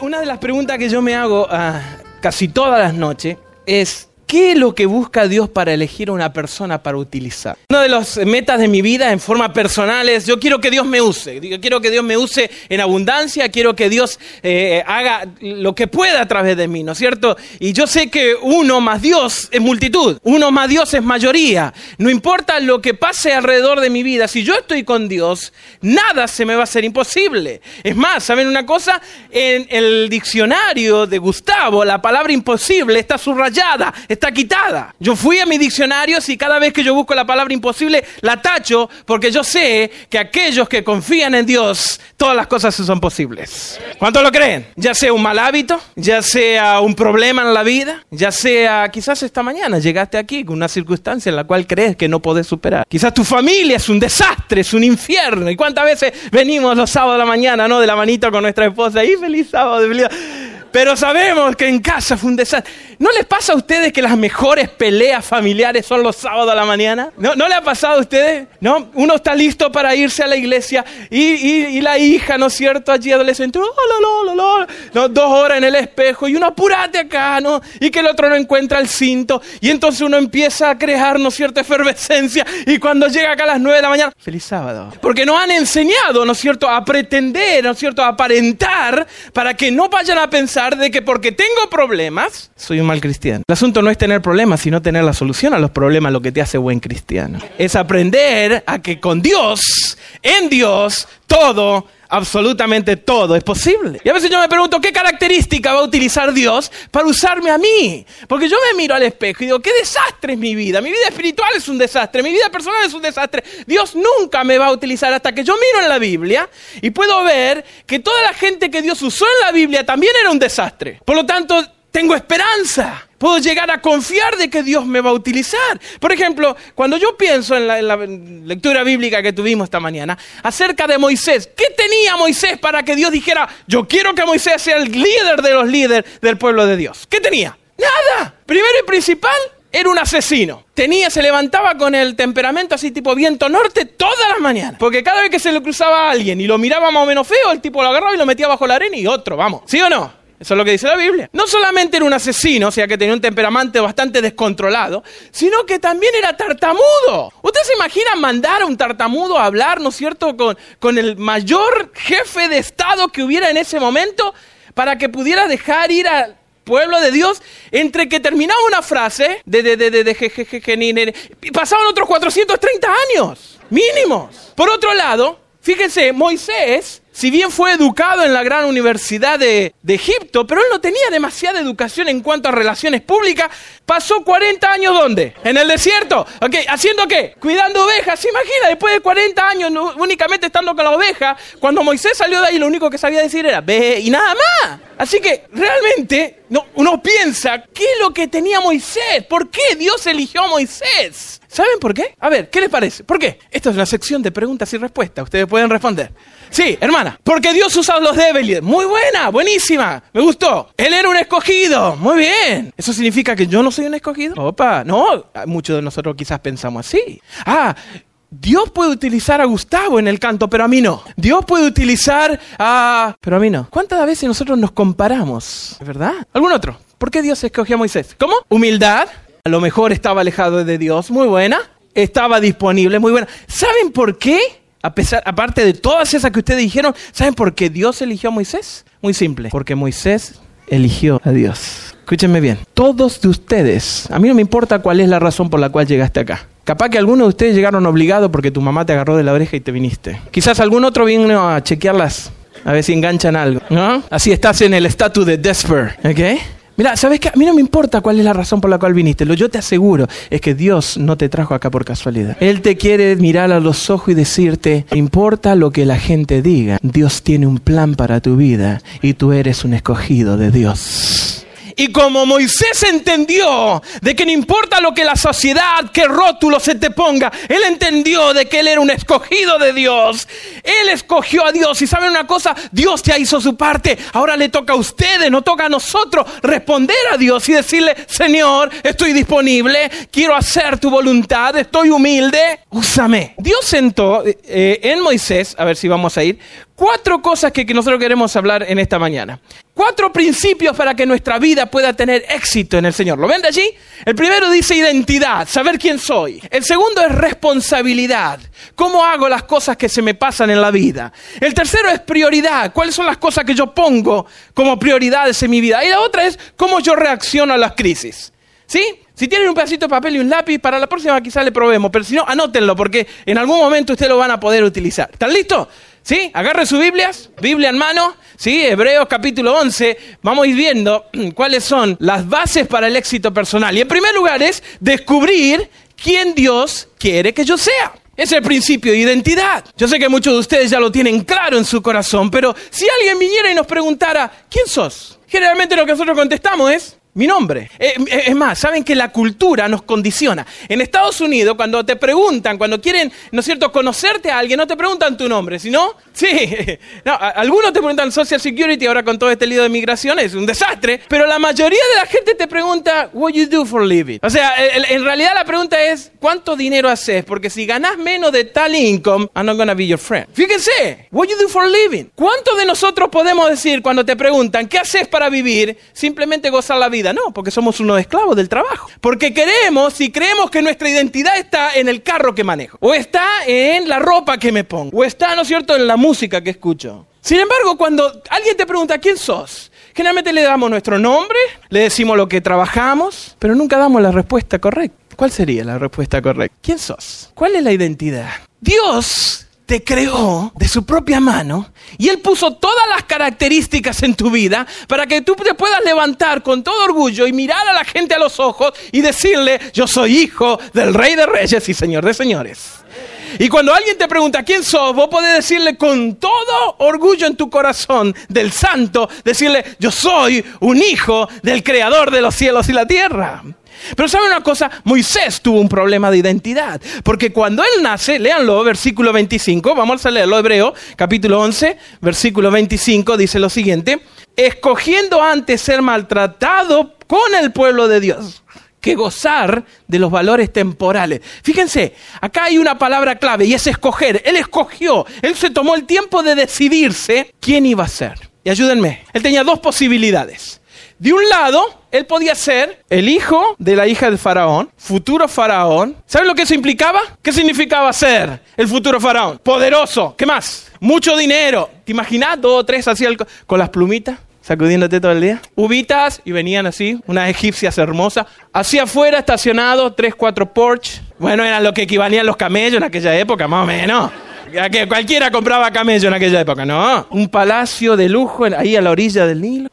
Una de las preguntas que yo me hago ah, casi todas las noches es, ¿qué es lo que busca Dios para elegir a una persona para utilizar? Una de las metas de mi vida en forma personal es, yo quiero que Dios me use, yo quiero que Dios me use en abundancia, quiero que Dios eh, haga lo que pueda a través de mí, ¿no es cierto? Y yo sé que uno más Dios es multitud, uno más Dios es mayoría. No importa lo que pase alrededor de mi vida, si yo estoy con Dios, nada se me va a hacer imposible. Es más, ¿saben una cosa? En el diccionario de Gustavo, la palabra imposible está subrayada, quitada. Yo fui a mi diccionario y cada vez que yo busco la palabra imposible, la tacho porque yo sé que aquellos que confían en Dios, todas las cosas son posibles. ¿Cuántos lo creen? Ya sea un mal hábito, ya sea un problema en la vida, ya sea quizás esta mañana llegaste aquí con una circunstancia en la cual crees que no podés superar. Quizás tu familia es un desastre, es un infierno. ¿Y cuántas veces venimos los sábados de la mañana, no? De la manito con nuestra esposa y feliz sábado de. Pero sabemos que en casa fue un desastre. ¿No les pasa a ustedes que las mejores peleas familiares son los sábados a la mañana? ¿No, ¿no le ha pasado a ustedes? ¿No? Uno está listo para irse a la iglesia y, la hija, ¿no es cierto? Allí adolescente, "Oh, lo, lo, lo, lo", ¿no? dos horas en el espejo y uno apurate acá, ¿no? Y que el otro no encuentra el cinto. Y entonces uno empieza a crear, ¿no es cierto?, efervescencia. Y cuando llega acá a las nueve de la mañana, feliz sábado. Porque nos han enseñado, ¿no es cierto?, a pretender, ¿no es cierto?, a aparentar para que no vayan a pensar de que porque tengo problemas, soy un mal cristiano. El asunto no es tener problemas, sino tener la solución a los problemas, lo que te hace buen cristiano. Es aprender a que con Dios, en Dios, todo absolutamente todo es posible. Y a veces yo me pregunto, ¿qué característica va a utilizar Dios para usarme a mí? Porque yo me miro al espejo y digo, qué desastre es mi vida. Mi vida espiritual es un desastre, mi vida personal es un desastre. Dios nunca me va a utilizar hasta que yo miro en la Biblia y puedo ver que toda la gente que Dios usó en la Biblia también era un desastre. Por lo tanto, tengo esperanza. Puedo llegar a confiar de que Dios me va a utilizar. Por ejemplo, cuando yo pienso en la, en lectura bíblica que tuvimos esta mañana acerca de Moisés, ¿qué tenía Moisés para que Dios dijera, yo quiero que Moisés sea el líder de los líderes del pueblo de Dios? ¿Qué tenía? Nada. Primero y principal, era un asesino. Tenía, se levantaba con el temperamento así tipo viento norte todas las mañanas. Porque cada vez que se le cruzaba a alguien y lo miraba más o menos feo, el tipo lo agarraba y lo metía bajo la arena y otro, vamos. ¿Sí o no? Eso es lo que dice la Biblia. No solamente era un asesino, o sea que tenía un temperamento bastante descontrolado, sino que también era tartamudo. ¿Ustedes se imaginan mandar a un tartamudo a hablar, ¿no es cierto?, con, con el mayor jefe de Estado que hubiera en ese momento para que pudiera dejar ir al pueblo de Dios entre que terminaba una frase de, de, de, de, de je, je, je, y pasaban otros 430 años, mínimos. Por otro lado, fíjense, Moisés si bien fue educado en la gran universidad de, Egipto, pero él no tenía demasiada educación en cuanto a relaciones públicas, pasó 40 años ¿dónde? En el desierto. Ok, ¿haciendo qué? Cuidando ovejas. ¿Se imagina? Después de 40 años únicamente estando con la oveja, cuando Moisés salió de ahí lo único que sabía decir era ve y nada más. Así que realmente no, uno piensa, ¿qué es lo que tenía Moisés? ¿Por qué Dios eligió a Moisés? ¿Saben por qué? A ver, ¿qué les parece? ¿Por qué? Esta es la sección de preguntas y respuestas. Ustedes pueden responder. Sí, hermana. Porque Dios usa los débiles. Muy buena, buenísima. Me gustó. Él era un escogido. Muy bien. ¿Eso significa que yo no soy un escogido? Opa, no. Muchos de nosotros quizás pensamos así. Ah, Dios puede utilizar a Gustavo en el canto, pero a mí no. Dios puede utilizar a... Pero a mí no. ¿Cuántas veces nosotros nos comparamos? ¿Verdad? ¿Algún otro? ¿Por qué Dios escogió a Moisés? ¿Cómo? Humildad. A lo mejor estaba alejado de Dios. Muy buena. Estaba disponible. Muy buena. ¿Saben por qué? A pesar, aparte de todas esas que ustedes dijeron, ¿saben por qué Dios eligió a Moisés? Muy simple. Porque Moisés eligió a Dios. Escúchenme bien. Todos de ustedes, a mí no me importa cuál es la razón por la cual llegaste acá. Capaz que algunos de ustedes llegaron obligados porque tu mamá te agarró de la oreja y te viniste. Quizás algún otro vino a chequearlas, a ver si enganchan algo. ¿No? Así estás en el estatus de desper. ¿Ok? Mira, ¿sabes qué? A mí no me importa cuál es la razón por la cual viniste. Lo yo te aseguro es que Dios no te trajo acá por casualidad. Él te quiere mirar a los ojos y decirte, importa lo que la gente diga. Dios tiene un plan para tu vida y tú eres un escogido de Dios. Y como Moisés entendió de que no importa lo que la sociedad, qué rótulo se te ponga, él entendió de que él era un escogido de Dios. Él escogió a Dios y saben una cosa, Dios ya hizo su parte. Ahora le toca a ustedes, no toca a nosotros responder a Dios y decirle, Señor, estoy disponible, quiero hacer tu voluntad, estoy humilde, úsame. Dios sentó eh, en Moisés, a ver si vamos a ir, cuatro cosas que, nosotros queremos hablar en esta mañana. Cuatro principios para que nuestra vida pueda tener éxito en el Señor. ¿Lo ven de allí? El primero dice identidad, saber quién soy. El segundo es responsabilidad, cómo hago las cosas que se me pasan en la vida. El tercero es prioridad, cuáles son las cosas que yo pongo como prioridades en mi vida. Y la otra es cómo yo reacciono a las crisis. ¿Sí? Si tienen un pedacito de papel y un lápiz, para la próxima quizá le probemos, pero si no, anótenlo porque en algún momento ustedes lo van a poder utilizar. ¿Están listos? ¿Sí? Agarre sus Biblias, Biblia en mano, ¿sí? Hebreos capítulo 11, vamos a ir viendo cuáles son las bases para el éxito personal. Y en primer lugar es descubrir quién Dios quiere que yo sea. Es el principio de identidad. Yo sé que muchos de ustedes ya lo tienen claro en su corazón, pero si alguien viniera y nos preguntara, ¿quién sos? Generalmente lo que nosotros contestamos es, mi nombre. Eh, eh, es más, saben que la cultura nos condiciona. En Estados Unidos, cuando te preguntan, cuando quieren, ¿no es cierto?, conocerte a alguien, no te preguntan tu nombre, sino, sí, no, algunos te preguntan Social Security, ahora con todo este lío de migración es un desastre, pero la mayoría de la gente te pregunta, what you do for living? O sea, en realidad la pregunta es, ¿cuánto dinero haces? Porque si ganas menos de tal income, I'm not gonna be your friend. Fíjense, what you do for living? ¿Cuánto de nosotros podemos decir cuando te preguntan, ¿qué haces para vivir? Simplemente gozar la vida no, porque somos unos esclavos del trabajo. Porque queremos y creemos que nuestra identidad está en el carro que manejo, o está en la ropa que me pongo, o está, ¿no es cierto?, en la música que escucho. Sin embargo, cuando alguien te pregunta quién sos, generalmente le damos nuestro nombre, le decimos lo que trabajamos, pero nunca damos la respuesta correcta. ¿Cuál sería la respuesta correcta? ¿Quién sos? ¿Cuál es la identidad? Dios te creó de su propia mano y Él puso todas las características en tu vida para que tú te puedas levantar con todo orgullo y mirar a la gente a los ojos y decirle, yo soy hijo del Rey de Reyes y Señor de Señores. Y cuando alguien te pregunta quién sos, vos podés decirle con todo orgullo en tu corazón del santo, decirle, yo soy un hijo del creador de los cielos y la tierra. Pero ¿sabe una cosa? Moisés tuvo un problema de identidad. Porque cuando él nace, léanlo, versículo 25, vamos a leerlo, Hebreo, capítulo 11, versículo 25, dice lo siguiente, escogiendo antes ser maltratado con el pueblo de Dios que gozar de los valores temporales. Fíjense, acá hay una palabra clave y es escoger. Él escogió, él se tomó el tiempo de decidirse quién iba a ser. Y ayúdenme, él tenía dos posibilidades. De un lado, él podía ser el hijo de la hija del faraón, futuro faraón. ¿Saben lo que eso implicaba? ¿Qué significaba ser el futuro faraón? Poderoso. ¿Qué más? Mucho dinero. ¿Te imaginas? Dos o tres así con las plumitas sacudiéndote todo el día. Ubitas y venían así, unas egipcias hermosas. Hacia afuera estacionado, tres, cuatro Porsche. Bueno, eran lo que equivalían los camellos en aquella época, más o menos que cualquiera compraba camello en aquella época, ¿no? Un palacio de lujo ahí a la orilla del Nilo.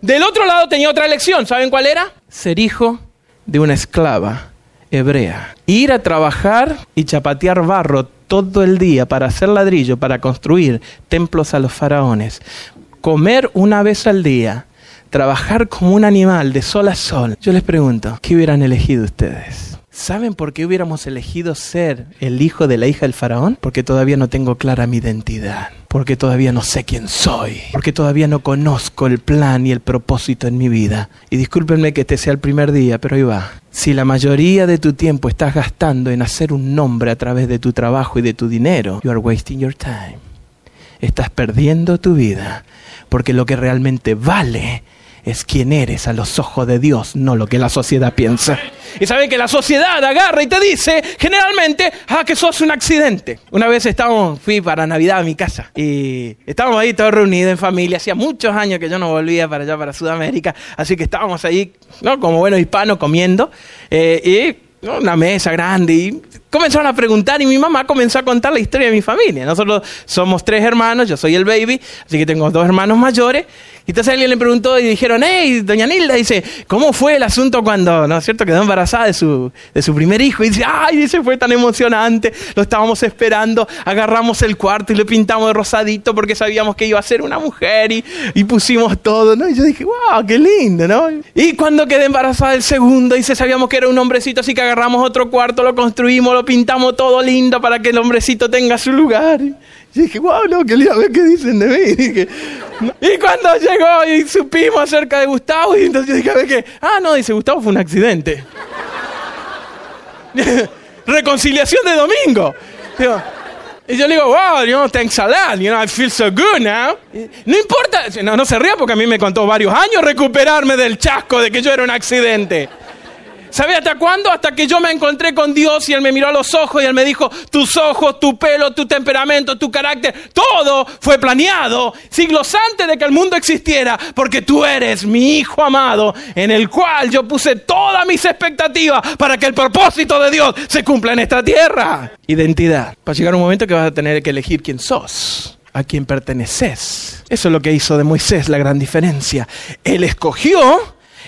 Del otro lado tenía otra elección, ¿saben cuál era? Ser hijo de una esclava hebrea. Ir a trabajar y chapatear barro todo el día para hacer ladrillo, para construir templos a los faraones. Comer una vez al día. Trabajar como un animal de sol a sol. Yo les pregunto, ¿qué hubieran elegido ustedes? ¿Saben por qué hubiéramos elegido ser el hijo de la hija del faraón? Porque todavía no tengo clara mi identidad, porque todavía no sé quién soy, porque todavía no conozco el plan y el propósito en mi vida. Y discúlpenme que este sea el primer día, pero ahí va. Si la mayoría de tu tiempo estás gastando en hacer un nombre a través de tu trabajo y de tu dinero, you are wasting your time. Estás perdiendo tu vida, porque lo que realmente vale es quién eres a los ojos de Dios, no lo que la sociedad piensa. Y saben que la sociedad agarra y te dice generalmente, ah, que sos un accidente. Una vez estábamos, fui para Navidad a mi casa y estábamos ahí todos reunidos en familia. Hacía muchos años que yo no volvía para allá, para Sudamérica, así que estábamos ahí, ¿no? Como buenos hispanos comiendo. Eh, y una mesa grande y comenzaron a preguntar y mi mamá comenzó a contar la historia de mi familia. Nosotros somos tres hermanos, yo soy el baby, así que tengo dos hermanos mayores y entonces alguien le preguntó y dijeron, hey, doña Nilda, dice, ¿cómo fue el asunto cuando, no es cierto, quedó embarazada de su, de su primer hijo? Y dice, ay, dice, fue tan emocionante, lo estábamos esperando, agarramos el cuarto y le pintamos de rosadito porque sabíamos que iba a ser una mujer y, y pusimos todo, ¿no? Y yo dije, wow, qué lindo, ¿no? Y cuando quedé embarazada del segundo, dice, sabíamos que era un hombrecito, así que agarramos otro cuarto, lo construimos, lo pintamos todo lindo para que el hombrecito tenga su lugar. Y dije, wow, no, qué lindo, ¿qué dicen de mí? Y, cuando llegó y supimos acerca de Gustavo, y entonces yo dije, ¿qué? Ah, no, dice, Gustavo fue un accidente. Reconciliación de domingo. Y yo le digo, wow, you know, thanks a lot, you know, I feel so good now. No importa, no, no se ría porque a mí me contó varios años recuperarme del chasco de que yo era un accidente. ¿Sabe hasta cuándo? Hasta que yo me encontré con Dios y Él me miró a los ojos y Él me dijo, tus ojos, tu pelo, tu temperamento, tu carácter, todo fue planeado siglos antes de que el mundo existiera, porque tú eres mi Hijo amado, en el cual yo puse todas mis expectativas para que el propósito de Dios se cumpla en esta tierra. Identidad. Va a llegar un momento que vas a tener que elegir quién sos a quién perteneces. Eso es lo que hizo de Moisés la gran diferencia. Él escogió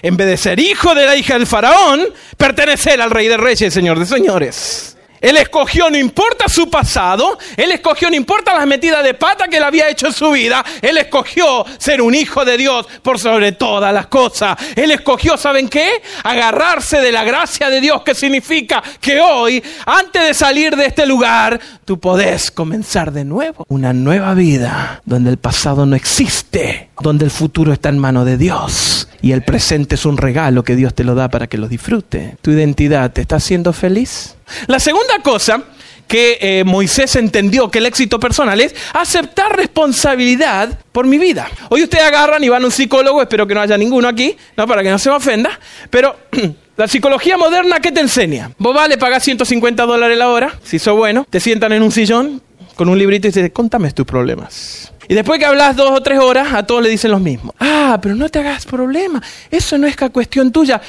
en vez de ser hijo de la hija del faraón, pertenecer al rey de reyes, señor de señores. Él escogió, no importa su pasado, él escogió, no importa las metidas de pata que él había hecho en su vida, él escogió ser un hijo de Dios por sobre todas las cosas. Él escogió, ¿saben qué? Agarrarse de la gracia de Dios, que significa que hoy, antes de salir de este lugar, tú podés comenzar de nuevo. Una nueva vida donde el pasado no existe, donde el futuro está en mano de Dios y el presente es un regalo que Dios te lo da para que lo disfrute. ¿Tu identidad te está haciendo feliz? La segunda cosa que eh, Moisés entendió que el éxito personal es aceptar responsabilidad por mi vida. Hoy ustedes agarran y van a un psicólogo, espero que no haya ninguno aquí, no para que no se me ofenda, pero la psicología moderna, ¿qué te enseña? Vos vale, pagar 150 dólares la hora, si sos bueno, te sientan en un sillón con un librito y te contame tus problemas. Y después que hablas dos o tres horas, a todos le dicen lo mismo. Ah, pero no te hagas problema, eso no es cuestión tuya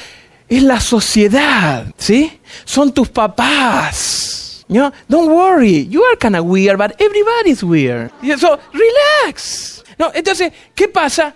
es la sociedad, ¿sí? Son tus papás. You Don't worry, you are kind of weird, but everybody's weird. So, relax. No, entonces, ¿qué pasa?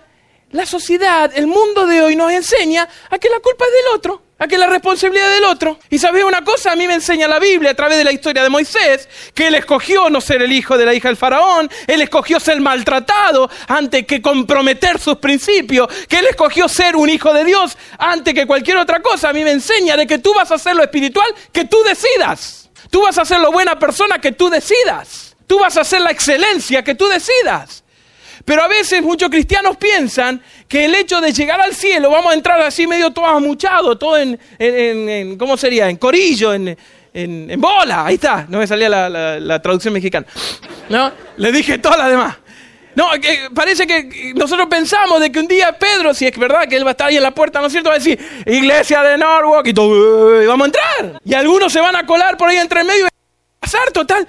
La sociedad, el mundo de hoy nos enseña a que la culpa es del otro a que la responsabilidad del otro. Y sabes una cosa, a mí me enseña la Biblia a través de la historia de Moisés, que él escogió no ser el hijo de la hija del faraón, él escogió ser maltratado antes que comprometer sus principios, que él escogió ser un hijo de Dios antes que cualquier otra cosa. A mí me enseña de que tú vas a hacer lo espiritual que tú decidas. Tú vas a ser lo buena persona que tú decidas. Tú vas a hacer la excelencia que tú decidas. Pero a veces muchos cristianos piensan que el hecho de llegar al cielo, vamos a entrar así medio todo amuchado, todo en, ¿cómo sería? En corillo, en, en, bola, ahí está, no me salía la, traducción mexicana. ¿No? Le dije todas las demás. No, parece que nosotros pensamos de que un día Pedro, si es verdad que él va a estar ahí en la puerta, ¿no es cierto? Va a decir, iglesia de Norwalk y todo, vamos a entrar. Y algunos se van a colar por ahí entre medio y pasar total.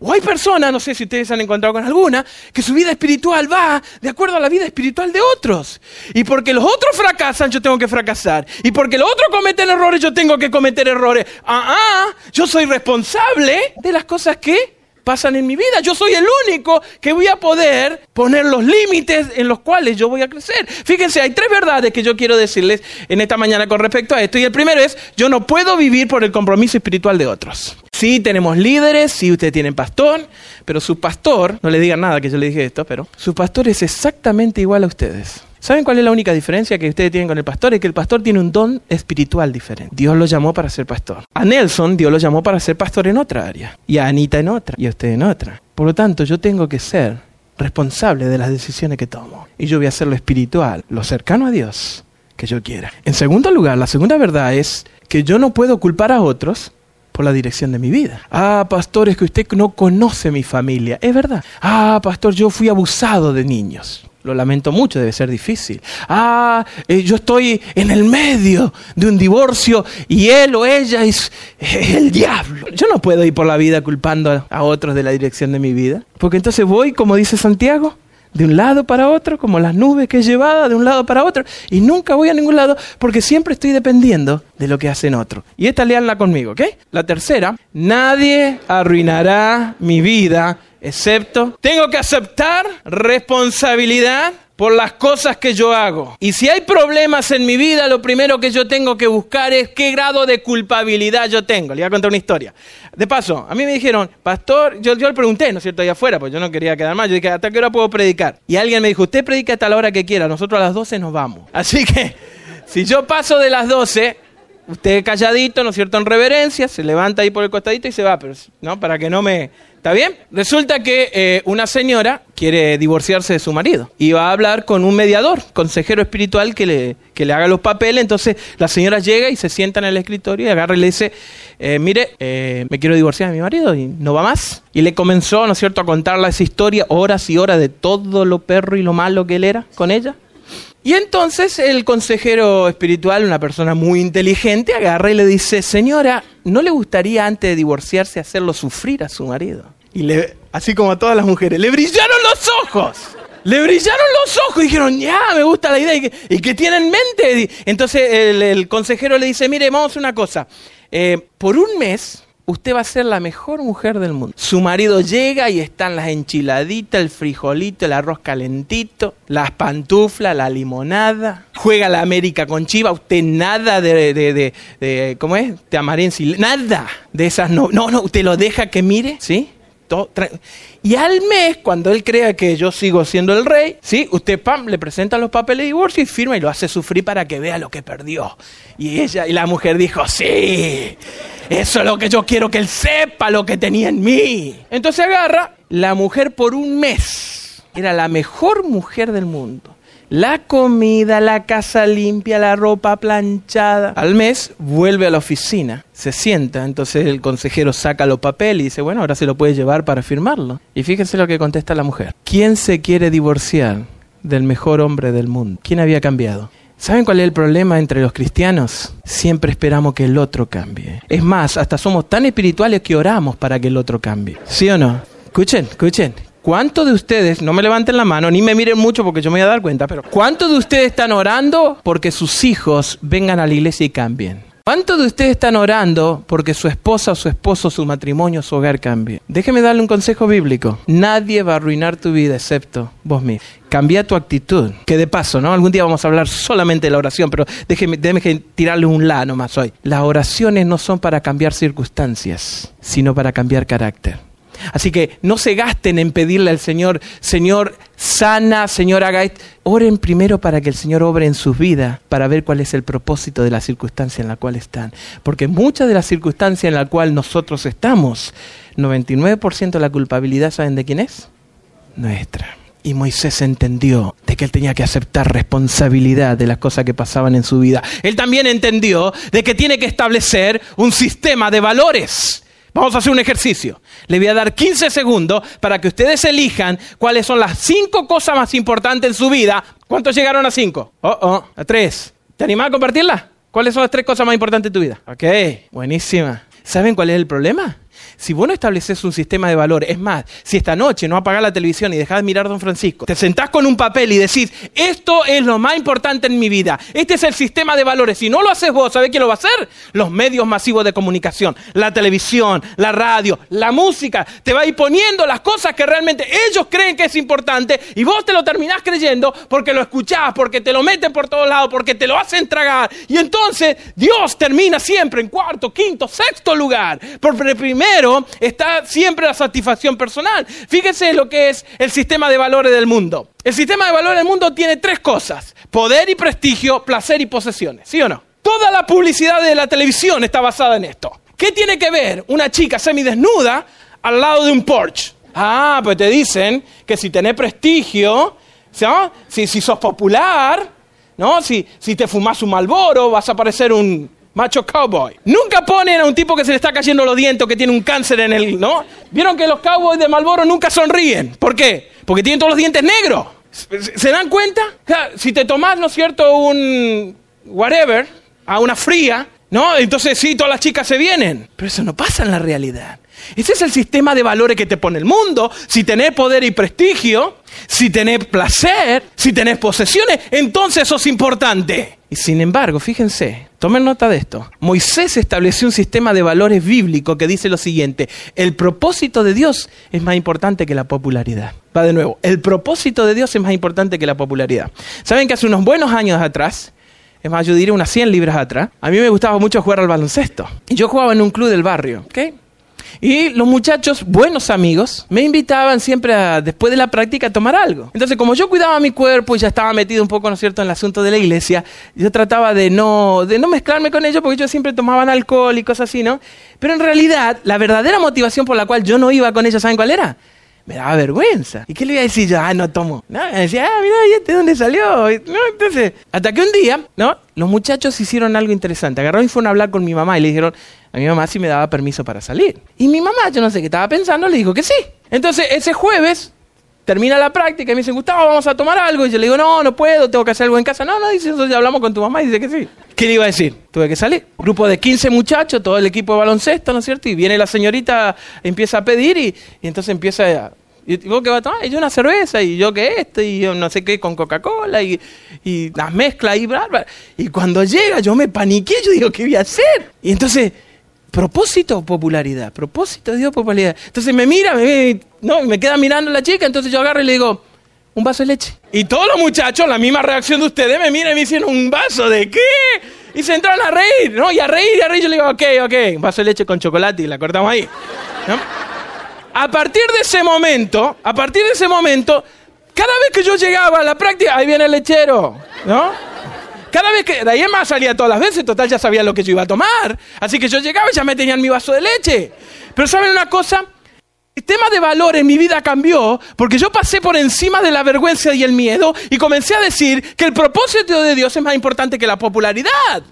O hay personas, no sé si ustedes han encontrado con alguna, que su vida espiritual va de acuerdo a la vida espiritual de otros. Y porque los otros fracasan, yo tengo que fracasar. Y porque los otros cometen errores, yo tengo que cometer errores. Ah, ah, yo soy responsable de las cosas que pasan en mi vida. Yo soy el único que voy a poder poner los límites en los cuales yo voy a crecer. Fíjense, hay tres verdades que yo quiero decirles en esta mañana con respecto a esto. Y el primero es, yo no puedo vivir por el compromiso espiritual de otros. Sí, tenemos líderes, sí, ustedes tienen pastor, pero su pastor, no le digan nada que yo le dije esto, pero su pastor es exactamente igual a ustedes. ¿Saben cuál es la única diferencia que ustedes tienen con el pastor? Es que el pastor tiene un don espiritual diferente. Dios lo llamó para ser pastor. A Nelson, Dios lo llamó para ser pastor en otra área. Y a Anita en otra. Y a usted en otra. Por lo tanto, yo tengo que ser responsable de las decisiones que tomo. Y yo voy a hacer lo espiritual, lo cercano a Dios que yo quiera. En segundo lugar, la segunda verdad es que yo no puedo culpar a otros la dirección de mi vida. Ah, pastor, es que usted no conoce mi familia. Es verdad. Ah, pastor, yo fui abusado de niños. Lo lamento mucho, debe ser difícil. Ah, eh, yo estoy en el medio de un divorcio y él o ella es, el diablo. Yo no puedo ir por la vida culpando a otros de la dirección de mi vida. Porque entonces voy, como dice Santiago, de un lado para otro, como las nubes que he llevado de un lado para otro, y nunca voy a ningún lado porque siempre estoy dependiendo de lo que hacen otros. Y esta leanla conmigo, ¿ok? La tercera, nadie arruinará mi vida excepto tengo que aceptar responsabilidad por las cosas que yo hago. Y si hay problemas en mi vida, lo primero que yo tengo que buscar es qué grado de culpabilidad yo tengo. Le voy a contar una historia. De paso, a mí me dijeron, pastor, yo, le pregunté, ¿no es cierto?, allá afuera, pues yo no quería quedar mal. Yo dije, ¿hasta qué hora puedo predicar? Y alguien me dijo, usted predica hasta la hora que quiera, nosotros a las 12 nos vamos. Así que, si yo paso de las 12, usted calladito, ¿no es cierto?, en reverencia, se levanta ahí por el costadito y se va, pero, ¿no? Para que no me... ¿Está bien? Resulta que eh, una señora quiere divorciarse de su marido y va a hablar con un mediador, consejero espiritual que le, que le haga los papeles. Entonces la señora llega y se sienta en el escritorio y agarra y le dice, eh, mire, eh, me quiero divorciar de mi marido y no va más. Y le comenzó, ¿no es cierto?, a contarle esa historia, horas y horas de todo lo perro y lo malo que él era con ella. Y entonces el consejero espiritual, una persona muy inteligente, agarra y le dice, señora, ¿no le gustaría antes de divorciarse hacerlo sufrir a su marido? Y le, así como a todas las mujeres, le brillaron los ojos. Le brillaron los ojos y dijeron, ya, me gusta la idea. ¿Y qué, tiene en mente? Entonces el, consejero le dice, mire, vamos a una cosa. Eh, por un mes usted va a ser la mejor mujer del mundo. Su marido llega y están las enchiladitas, el frijolito, el arroz calentito, las pantuflas, la limonada. Juega la América con Chiva, usted nada de, de, de, ¿cómo es? De amarense, nada de esas no. No, no, usted lo deja que mire, ¿sí? Y al mes, cuando él crea que yo sigo siendo el rey, ¿sí? usted pam, le presenta los papeles de divorcio y firma y lo hace sufrir para que vea lo que perdió. Y ella y la mujer dijo, sí, eso es lo que yo quiero que él sepa lo que tenía en mí. Entonces agarra la mujer por un mes. Era la mejor mujer del mundo. La comida, la casa limpia, la ropa planchada. Al mes vuelve a la oficina, se sienta, entonces el consejero saca los papeles y dice, bueno, ahora se lo puede llevar para firmarlo. Y fíjense lo que contesta la mujer. ¿Quién se quiere divorciar del mejor hombre del mundo? ¿Quién había cambiado? ¿Saben cuál es el problema entre los cristianos? Siempre esperamos que el otro cambie. Es más, hasta somos tan espirituales que oramos para que el otro cambie. ¿Sí o no? Escuchen, escuchen. ¿Cuántos de ustedes, no me levanten la mano ni me miren mucho porque yo me voy a dar cuenta, pero ¿cuántos de ustedes están orando porque sus hijos vengan a la iglesia y cambien? ¿Cuántos de ustedes están orando porque su esposa su esposo, su matrimonio, su hogar cambie? Déjeme darle un consejo bíblico. Nadie va a arruinar tu vida excepto vos mismo. Cambia tu actitud. Que de paso, ¿no? Algún día vamos a hablar solamente de la oración, pero déjeme, déjeme tirarle un la nomás hoy. Las oraciones no son para cambiar circunstancias, sino para cambiar carácter. Así que no se gasten en pedirle al Señor, Señor, sana, Señor, haga esto. Oren primero para que el Señor obre en sus vidas, para ver cuál es el propósito de la circunstancia en la cual están. Porque muchas de las circunstancias en la cual nosotros estamos, 99% de la culpabilidad, ¿saben de quién es? Nuestra. Y Moisés entendió de que él tenía que aceptar responsabilidad de las cosas que pasaban en su vida. Él también entendió de que tiene que establecer un sistema de valores Vamos a hacer un ejercicio. Le voy a dar 15 segundos para que ustedes elijan cuáles son las cinco cosas más importantes en su vida. ¿Cuántos llegaron a cinco? Oh, oh, a tres. ¿Te animás a compartirla? ¿Cuáles son las tres cosas más importantes de tu vida? Ok, buenísima. ¿Saben cuál es el problema? Si vos no estableces un sistema de valores, es más, si esta noche no apagás la televisión y dejás de mirar a Don Francisco, te sentás con un papel y decís, esto es lo más importante en mi vida, este es el sistema de valores. Si no lo haces vos, ¿sabés quién lo va a hacer? Los medios masivos de comunicación, la televisión, la radio, la música, te va a ir poniendo las cosas que realmente ellos creen que es importante y vos te lo terminás creyendo porque lo escuchás, porque te lo meten por todos lados, porque te lo hacen tragar. Y entonces Dios termina siempre en cuarto, quinto, sexto lugar. Porque primero está siempre la satisfacción personal. Fíjense lo que es el sistema de valores del mundo. El sistema de valores del mundo tiene tres cosas. Poder y prestigio, placer y posesiones. ¿Sí o no? Toda la publicidad de la televisión está basada en esto. ¿Qué tiene que ver una chica semidesnuda al lado de un Porsche? Ah, pues te dicen que si tenés prestigio, si, si sos popular, ¿no? si, si te fumas un malboro, vas a parecer un, macho cowboy. Nunca ponen a un tipo que se le está cayendo los dientes que tiene un cáncer en el, ¿no? Vieron que los cowboys de Malboro nunca sonríen. ¿Por qué? Porque tienen todos los dientes negros. ¿Se dan cuenta? si te tomas, ¿no es cierto?, un whatever, a una fría, ¿no? Entonces sí, todas las chicas se vienen. Pero eso no pasa en la realidad. Ese es el sistema de valores que te pone el mundo. Si tenés poder y prestigio, si tenés placer, si tenés posesiones, entonces eso es importante. Y sin embargo, fíjense, tomen nota de esto. Moisés estableció un sistema de valores bíblico que dice lo siguiente, el propósito de Dios es más importante que la popularidad. Va de nuevo, el propósito de Dios es más importante que la popularidad. ¿Saben que hace unos buenos años atrás, es más, yo diría unas 100 libras atrás, a mí me gustaba mucho jugar al baloncesto. Y yo jugaba en un club del barrio, ¿ok? Y los muchachos, buenos amigos, me invitaban siempre a, después de la práctica a tomar algo. Entonces, como yo cuidaba mi cuerpo y ya estaba metido un poco, ¿no es cierto?, en el asunto de la iglesia, yo trataba de no, de no mezclarme con ellos porque ellos siempre tomaban alcohol y cosas así, ¿no? Pero en realidad, la verdadera motivación por la cual yo no iba con ellos, ¿saben cuál era? Me daba vergüenza. ¿Y qué le iba a decir yo? Ah, no tomo. No, me decía, ah, mira, ¿y este dónde salió? No, entonces, hasta que un día, ¿no? Los muchachos hicieron algo interesante. Agarraron y fueron a hablar con mi mamá y le dijeron a mi mamá si me daba permiso para salir. Y mi mamá, yo no sé qué estaba pensando, le dijo que sí. Entonces, ese jueves, termina la práctica y me dicen, Gustavo, vamos a tomar algo. Y yo le digo, no, no puedo, tengo que hacer algo en casa. No, no, dice, entonces hablamos con tu mamá y dice que sí. ¿Qué le iba a decir? Tuve que salir. Grupo de 15 muchachos, todo el equipo de baloncesto, ¿no es cierto? Y viene la señorita, empieza a pedir y, entonces empieza a ¿Y vos qué vas a tomar? Y yo una cerveza, y yo que esto, y yo no sé qué con Coca-Cola, y, y, las mezclas y bla, Y cuando llega, yo me paniqué, yo digo, ¿qué voy a hacer? Y entonces, propósito popularidad, propósito, Dios, popularidad. Entonces me mira, me, no, me queda mirando la chica, entonces yo agarro y le digo, un vaso de leche. Y todos los muchachos, la misma reacción de ustedes, me miran y me dicen, ¿un vaso de qué? Y se entraron a reír, ¿no? Y a reír, y a reír, yo le digo, ok, ok, un vaso de leche con chocolate y la cortamos ahí. a partir de ese momento, a partir de ese momento, cada vez que yo llegaba a la práctica, ahí viene el lechero, ¿no? Cada vez que, de ahí en más salía todas las veces, total ya sabía lo que yo iba a tomar. Así que yo llegaba y ya me tenían mi vaso de leche. Pero ¿saben una cosa? El tema de valor en mi vida cambió porque yo pasé por encima de la vergüenza y el miedo y comencé a decir que el propósito de Dios es más importante que la popularidad.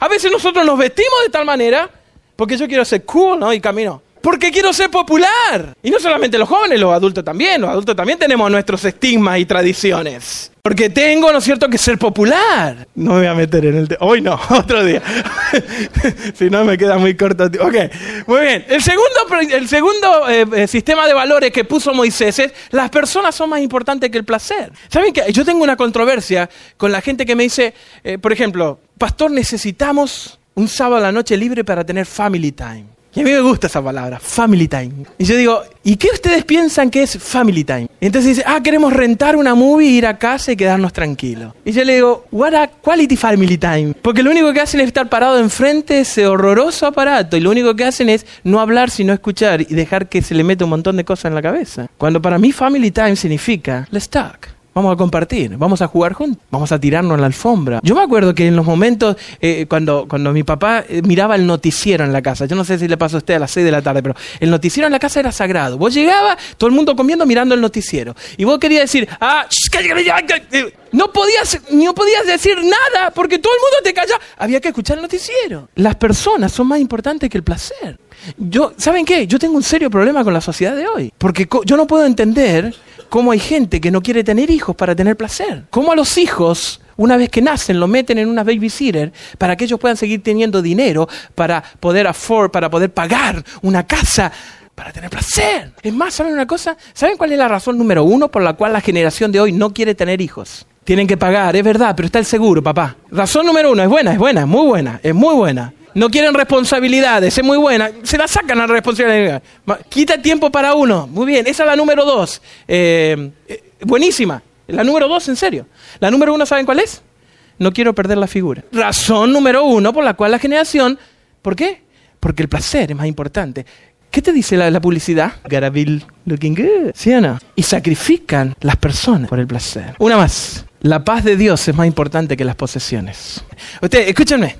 A veces nosotros nos vestimos de tal manera porque yo quiero ser cool, ¿no? Y camino porque quiero ser popular. Y no solamente los jóvenes, los adultos también. Los adultos también tenemos nuestros estigmas y tradiciones. Porque tengo, ¿no es cierto?, que ser popular. No me voy a meter en el... Hoy no, otro día. si no, me queda muy corto. Ok, muy bien. El segundo, el segundo eh, eh, sistema de valores que puso Moisés es las personas son más importantes que el placer. ¿Saben que Yo tengo una controversia con la gente que me dice, eh, por ejemplo, pastor, necesitamos un sábado a la noche libre para tener family time. Y a mí me gusta esa palabra, family time. Y yo digo, ¿y qué ustedes piensan que es family time? Y entonces dice, ah, queremos rentar una movie, ir a casa y quedarnos tranquilos. Y yo le digo, what a quality family time. Porque lo único que hacen es estar parado enfrente de ese horroroso aparato. Y lo único que hacen es no hablar, sino escuchar y dejar que se le meta un montón de cosas en la cabeza. Cuando para mí family time significa, let's talk. Vamos a compartir, vamos a jugar juntos, vamos a tirarnos en la alfombra. Yo me acuerdo que en los momentos eh, cuando, cuando mi papá eh, miraba el noticiero en la casa, yo no sé si le pasó a usted a las 6 de la tarde, pero el noticiero en la casa era sagrado. Vos llegabas, todo el mundo comiendo mirando el noticiero. Y vos querías decir, ah, no podías, no podías decir nada porque todo el mundo te callaba. Había que escuchar el noticiero. Las personas son más importantes que el placer. Yo, ¿saben qué? Yo tengo un serio problema con la sociedad de hoy. Porque yo no puedo entender cómo hay gente que no quiere tener hijos para tener placer. Cómo a los hijos, una vez que nacen, lo meten en una babysitter para que ellos puedan seguir teniendo dinero para poder afford, para poder pagar una casa para tener placer. Es más, ¿saben una cosa? ¿Saben cuál es la razón número uno por la cual la generación de hoy no quiere tener hijos? Tienen que pagar, es verdad, pero está el seguro, papá. Razón número uno, es buena, es buena, es muy buena, es muy buena. No quieren responsabilidades, es muy buena. Se la sacan a la responsabilidad. Quita tiempo para uno. Muy bien, esa es la número dos. Eh, eh, buenísima. La número dos, en serio. La número uno, ¿saben cuál es? No quiero perder la figura. Razón número uno por la cual la generación... ¿Por qué? Porque el placer es más importante. ¿Qué te dice la, publicidad? Gotta looking good. ¿Sí o no? Y sacrifican las personas por el placer. Una más. La paz de Dios es más importante que las posesiones. Ustedes, escúchenme.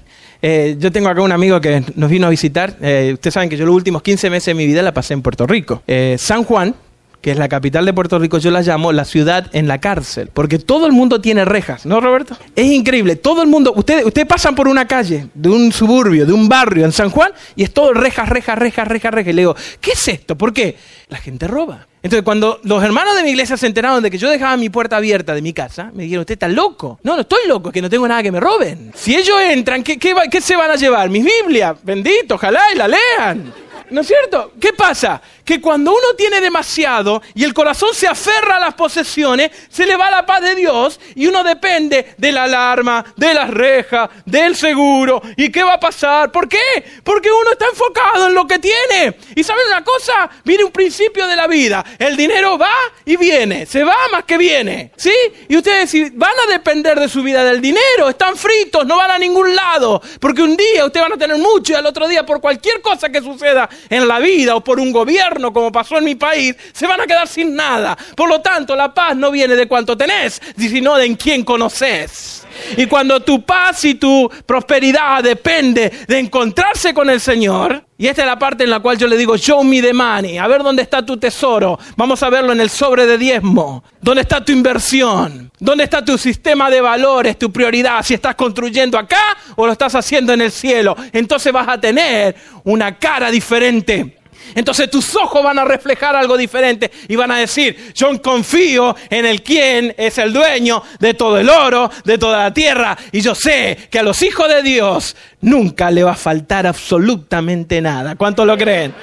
Eh, yo tengo acá un amigo que nos vino a visitar. Eh, ustedes saben que yo los últimos 15 meses de mi vida la pasé en Puerto Rico. Eh, San Juan, que es la capital de Puerto Rico, yo la llamo la ciudad en la cárcel, porque todo el mundo tiene rejas, ¿no, Roberto? Es increíble, todo el mundo, ustedes, ustedes pasan por una calle de un suburbio, de un barrio en San Juan, y es todo rejas, rejas, rejas, rejas, rejas. Y le digo, ¿qué es esto? ¿Por qué? La gente roba. Entonces, cuando los hermanos de mi iglesia se enteraron de que yo dejaba mi puerta abierta de mi casa, me dijeron, usted está loco. No, no estoy loco, es que no tengo nada que me roben. Si ellos entran, ¿qué, qué se van a llevar? Mis Biblias, bendito, ojalá y la lean. ¿No es cierto? ¿Qué pasa? Que cuando uno tiene demasiado y el corazón se aferra a las posesiones, se le va la paz de Dios y uno depende de la alarma, de las rejas, del seguro. ¿Y qué va a pasar? ¿Por qué? Porque uno está enfocado en lo que tiene. Y saben una cosa, viene un principio de la vida. El dinero va y viene, se va más que viene. ¿Sí? Y ustedes si van a depender de su vida del dinero, están fritos, no van a ningún lado. Porque un día ustedes van a tener mucho y al otro día por cualquier cosa que suceda en la vida o por un gobierno como pasó en mi país, se van a quedar sin nada. Por lo tanto, la paz no viene de cuánto tenés, sino de en quién conoces. Y cuando tu paz y tu prosperidad depende de encontrarse con el Señor, y esta es la parte en la cual yo le digo, show me the money, a ver dónde está tu tesoro, vamos a verlo en el sobre de diezmo, dónde está tu inversión, dónde está tu sistema de valores, tu prioridad, si estás construyendo acá o lo estás haciendo en el cielo, entonces vas a tener una cara diferente entonces tus ojos van a reflejar algo diferente y van a decir, yo confío en el quien es el dueño de todo el oro, de toda la tierra, y yo sé que a los hijos de Dios nunca le va a faltar absolutamente nada. ¿Cuántos lo creen?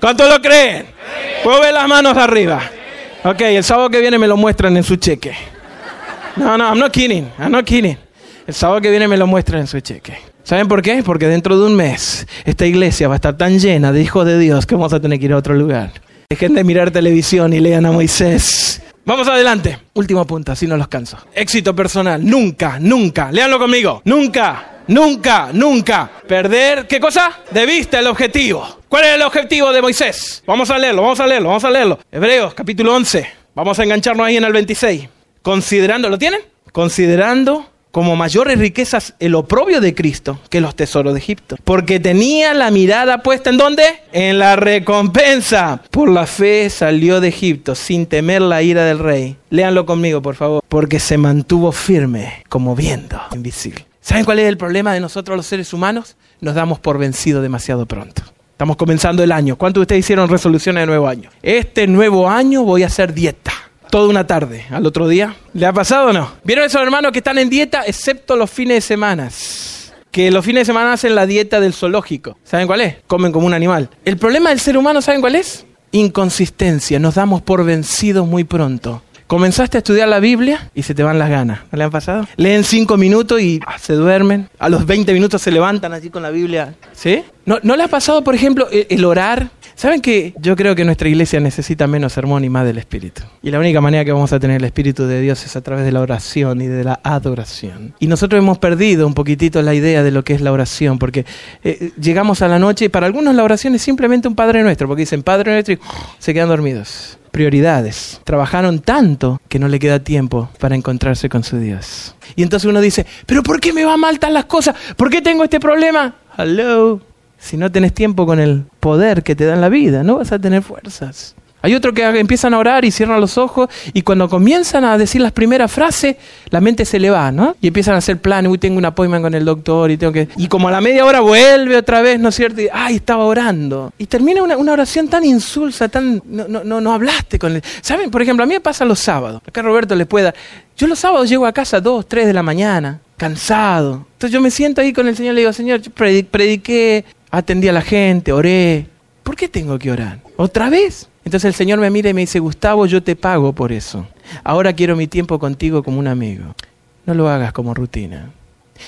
¿Cuántos lo creen? Puedo ver las manos arriba. Ok, el sábado que viene me lo muestran en su cheque. No, no, I'm not kidding, I'm not kidding. El sábado que viene me lo muestran en su cheque. ¿Saben por qué? Porque dentro de un mes esta iglesia va a estar tan llena de hijos de Dios que vamos a tener que ir a otro lugar. Dejen de mirar televisión y lean a Moisés. Vamos adelante. Último punto, así no los canso. Éxito personal. Nunca, nunca. Léanlo conmigo. Nunca, nunca, nunca. Perder, ¿qué cosa? De vista el objetivo. ¿Cuál es el objetivo de Moisés? Vamos a leerlo, vamos a leerlo, vamos a leerlo. Hebreos, capítulo 11. Vamos a engancharnos ahí en el 26. Considerando, ¿lo tienen? Considerando como mayores riquezas el oprobio de Cristo que los tesoros de Egipto. Porque tenía la mirada puesta en dónde? En la recompensa. Por la fe salió de Egipto sin temer la ira del rey. Léanlo conmigo, por favor. Porque se mantuvo firme como viendo invisible. ¿Saben cuál es el problema de nosotros los seres humanos? Nos damos por vencido demasiado pronto. Estamos comenzando el año. ¿Cuántos de ustedes hicieron resoluciones de nuevo año? Este nuevo año voy a hacer dieta toda una tarde al otro día. ¿Le ha pasado o no? ¿Vieron esos hermanos que están en dieta excepto los fines de semana? Que los fines de semana hacen la dieta del zoológico. ¿Saben cuál es? Comen como un animal. El problema del ser humano, ¿saben cuál es? Inconsistencia. Nos damos por vencidos muy pronto. Comenzaste a estudiar la Biblia y se te van las ganas. ¿No le han pasado? Leen cinco minutos y ah, se duermen. A los 20 minutos se levantan así con la Biblia. ¿Sí? ¿No, ¿No le ha pasado, por ejemplo, e, el orar? ¿Saben que yo creo que nuestra iglesia necesita menos sermón y más del Espíritu? Y la única manera que vamos a tener el Espíritu de Dios es a través de la oración y de la adoración. Y nosotros hemos perdido un poquitito la idea de lo que es la oración, porque eh, llegamos a la noche y para algunos la oración es simplemente un Padre Nuestro, porque dicen Padre Nuestro y se quedan dormidos. Prioridades. Trabajaron tanto que no le queda tiempo para encontrarse con su Dios. Y entonces uno dice, pero ¿por qué me va mal tan las cosas? ¿Por qué tengo este problema? Hello. Si no tenés tiempo con el poder que te da la vida, no vas a tener fuerzas. Hay otro que empiezan a orar y cierran los ojos y cuando comienzan a decir las primeras frases, la mente se le va, ¿no? Y empiezan a hacer planes, uy, tengo un appointment con el doctor y tengo que... Y como a la media hora vuelve otra vez, ¿no es cierto? Y, ay, estaba orando. Y termina una, oración tan insulsa, tan... No, no, no, no hablaste con él. ¿Saben? Por ejemplo, a mí me pasa los sábados. Acá Roberto les puede dar. Yo los sábados llego a casa a 2, 3 de la mañana, cansado. Entonces yo me siento ahí con el Señor y le digo, Señor, prediqué, atendí a la gente, oré. ¿Por qué tengo que orar? ¿Otra vez? Entonces el Señor me mira y me dice, Gustavo, yo te pago por eso. Ahora quiero mi tiempo contigo como un amigo. No lo hagas como rutina.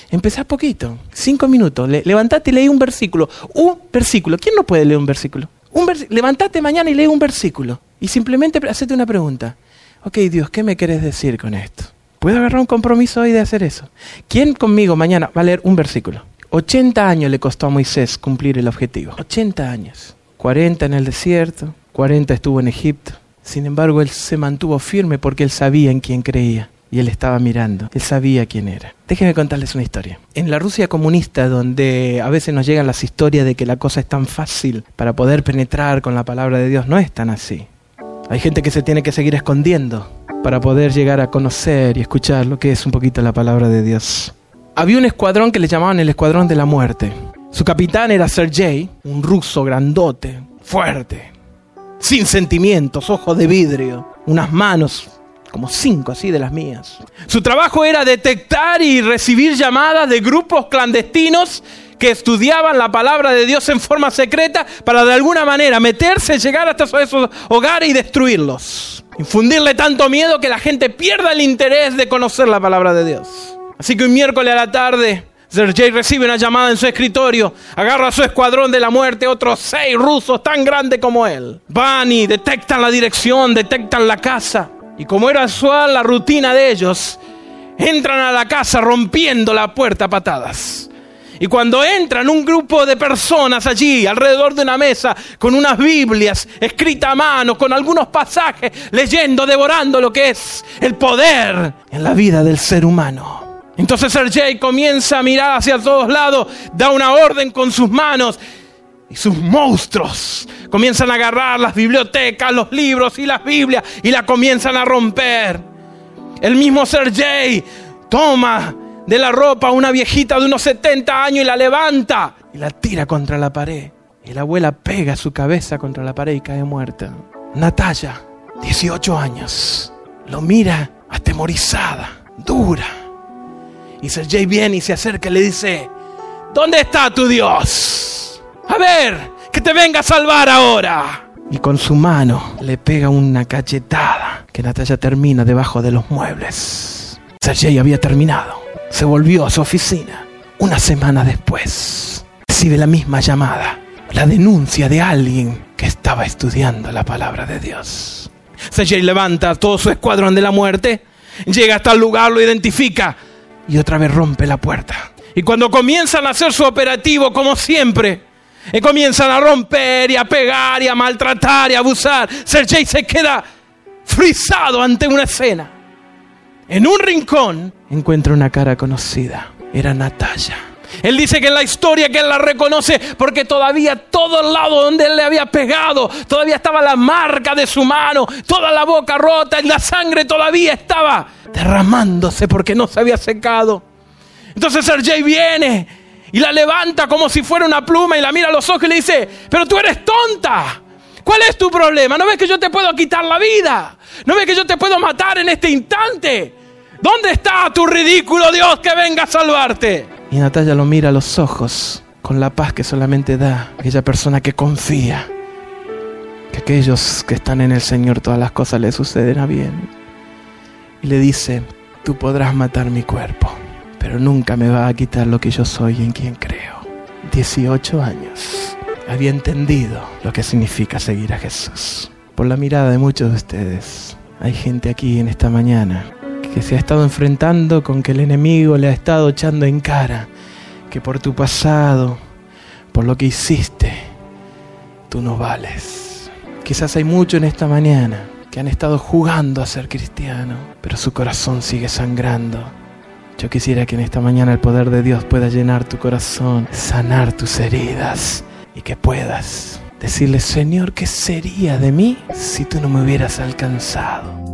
Empezá poquito, cinco minutos. levantate y leí un versículo. Un versículo. ¿Quién no puede leer un versículo? Un levantate mañana y lee un versículo. Y simplemente hacete una pregunta. Ok, Dios, ¿qué me quieres decir con esto? ¿Puedo agarrar un compromiso hoy de hacer eso? ¿Quién conmigo mañana va a leer un versículo? 80 años le costó a Moisés cumplir el objetivo. 80 años. 40 en el desierto, 40 estuvo en Egipto. Sin embargo, él se mantuvo firme porque él sabía en quién creía. Y él estaba mirando, él sabía quién era. Déjenme contarles una historia. En la Rusia comunista, donde a veces nos llegan las historias de que la cosa es tan fácil para poder penetrar con la palabra de Dios, no es tan así. Hay gente que se tiene que seguir escondiendo para poder llegar a conocer y escuchar lo que es un poquito la palabra de Dios había un escuadrón que le llamaban el Escuadrón de la Muerte. Su capitán era Sergei, un ruso grandote, fuerte, sin sentimientos, ojos de vidrio, unas manos como cinco así de las mías. Su trabajo era detectar y recibir llamadas de grupos clandestinos que estudiaban la palabra de Dios en forma secreta para de alguna manera meterse, llegar hasta esos hogares y destruirlos. Infundirle tanto miedo que la gente pierda el interés de conocer la palabra de Dios. Así que un miércoles a la tarde, Sergei recibe una llamada en su escritorio, agarra a su escuadrón de la muerte, otros seis rusos tan grandes como él. Van y detectan la dirección, detectan la casa. Y como era usual la rutina de ellos, entran a la casa rompiendo la puerta a patadas. Y cuando entran un grupo de personas allí, alrededor de una mesa, con unas Biblias escritas a mano, con algunos pasajes, leyendo, devorando lo que es el poder en la vida del ser humano. Entonces Sergei comienza a mirar hacia todos lados, da una orden con sus manos y sus monstruos comienzan a agarrar las bibliotecas, los libros y las Biblias y la comienzan a romper. El mismo Sergei toma de la ropa una viejita de unos 70 años y la levanta y la tira contra la pared. Y la abuela pega su cabeza contra la pared y cae muerta. Natalia, 18 años, lo mira atemorizada, dura y Sergei viene y se acerca y le dice, ¿dónde está tu Dios? A ver, que te venga a salvar ahora. Y con su mano le pega una cachetada que Natalia termina debajo de los muebles. Sergei había terminado. Se volvió a su oficina. Una semana después, recibe la misma llamada, la denuncia de alguien que estaba estudiando la palabra de Dios. Sergei levanta todo su escuadrón de la muerte, llega hasta el lugar, lo identifica, y otra vez rompe la puerta. Y cuando comienzan a hacer su operativo, como siempre, y comienzan a romper y a pegar y a maltratar y a abusar, Sergei se queda frisado ante una escena. En un rincón encuentra una cara conocida. Era Natalia. Él dice que en la historia que él la reconoce porque todavía todo el lado donde él le había pegado, todavía estaba la marca de su mano, toda la boca rota y la sangre todavía estaba derramándose porque no se había secado. Entonces Sergei viene y la levanta como si fuera una pluma y la mira a los ojos y le dice, pero tú eres tonta. ¿Cuál es tu problema? ¿No ves que yo te puedo quitar la vida? ¿No ves que yo te puedo matar en este instante? ¿Dónde está tu ridículo Dios que venga a salvarte? Y Natalia lo mira a los ojos con la paz que solamente da aquella persona que confía que aquellos que están en el Señor todas las cosas le suceden a bien y le dice, tú podrás matar mi cuerpo, pero nunca me va a quitar lo que yo soy y en quien creo. 18 años. Había entendido lo que significa seguir a Jesús. Por la mirada de muchos de ustedes, hay gente aquí en esta mañana que se ha estado enfrentando con que el enemigo le ha estado echando en cara que por tu pasado, por lo que hiciste, tú no vales. Quizás hay mucho en esta mañana que han estado jugando a ser cristiano, pero su corazón sigue sangrando. Yo quisiera que en esta mañana el poder de Dios pueda llenar tu corazón, sanar tus heridas y que puedas decirle, Señor, ¿qué sería de mí si tú no me hubieras alcanzado?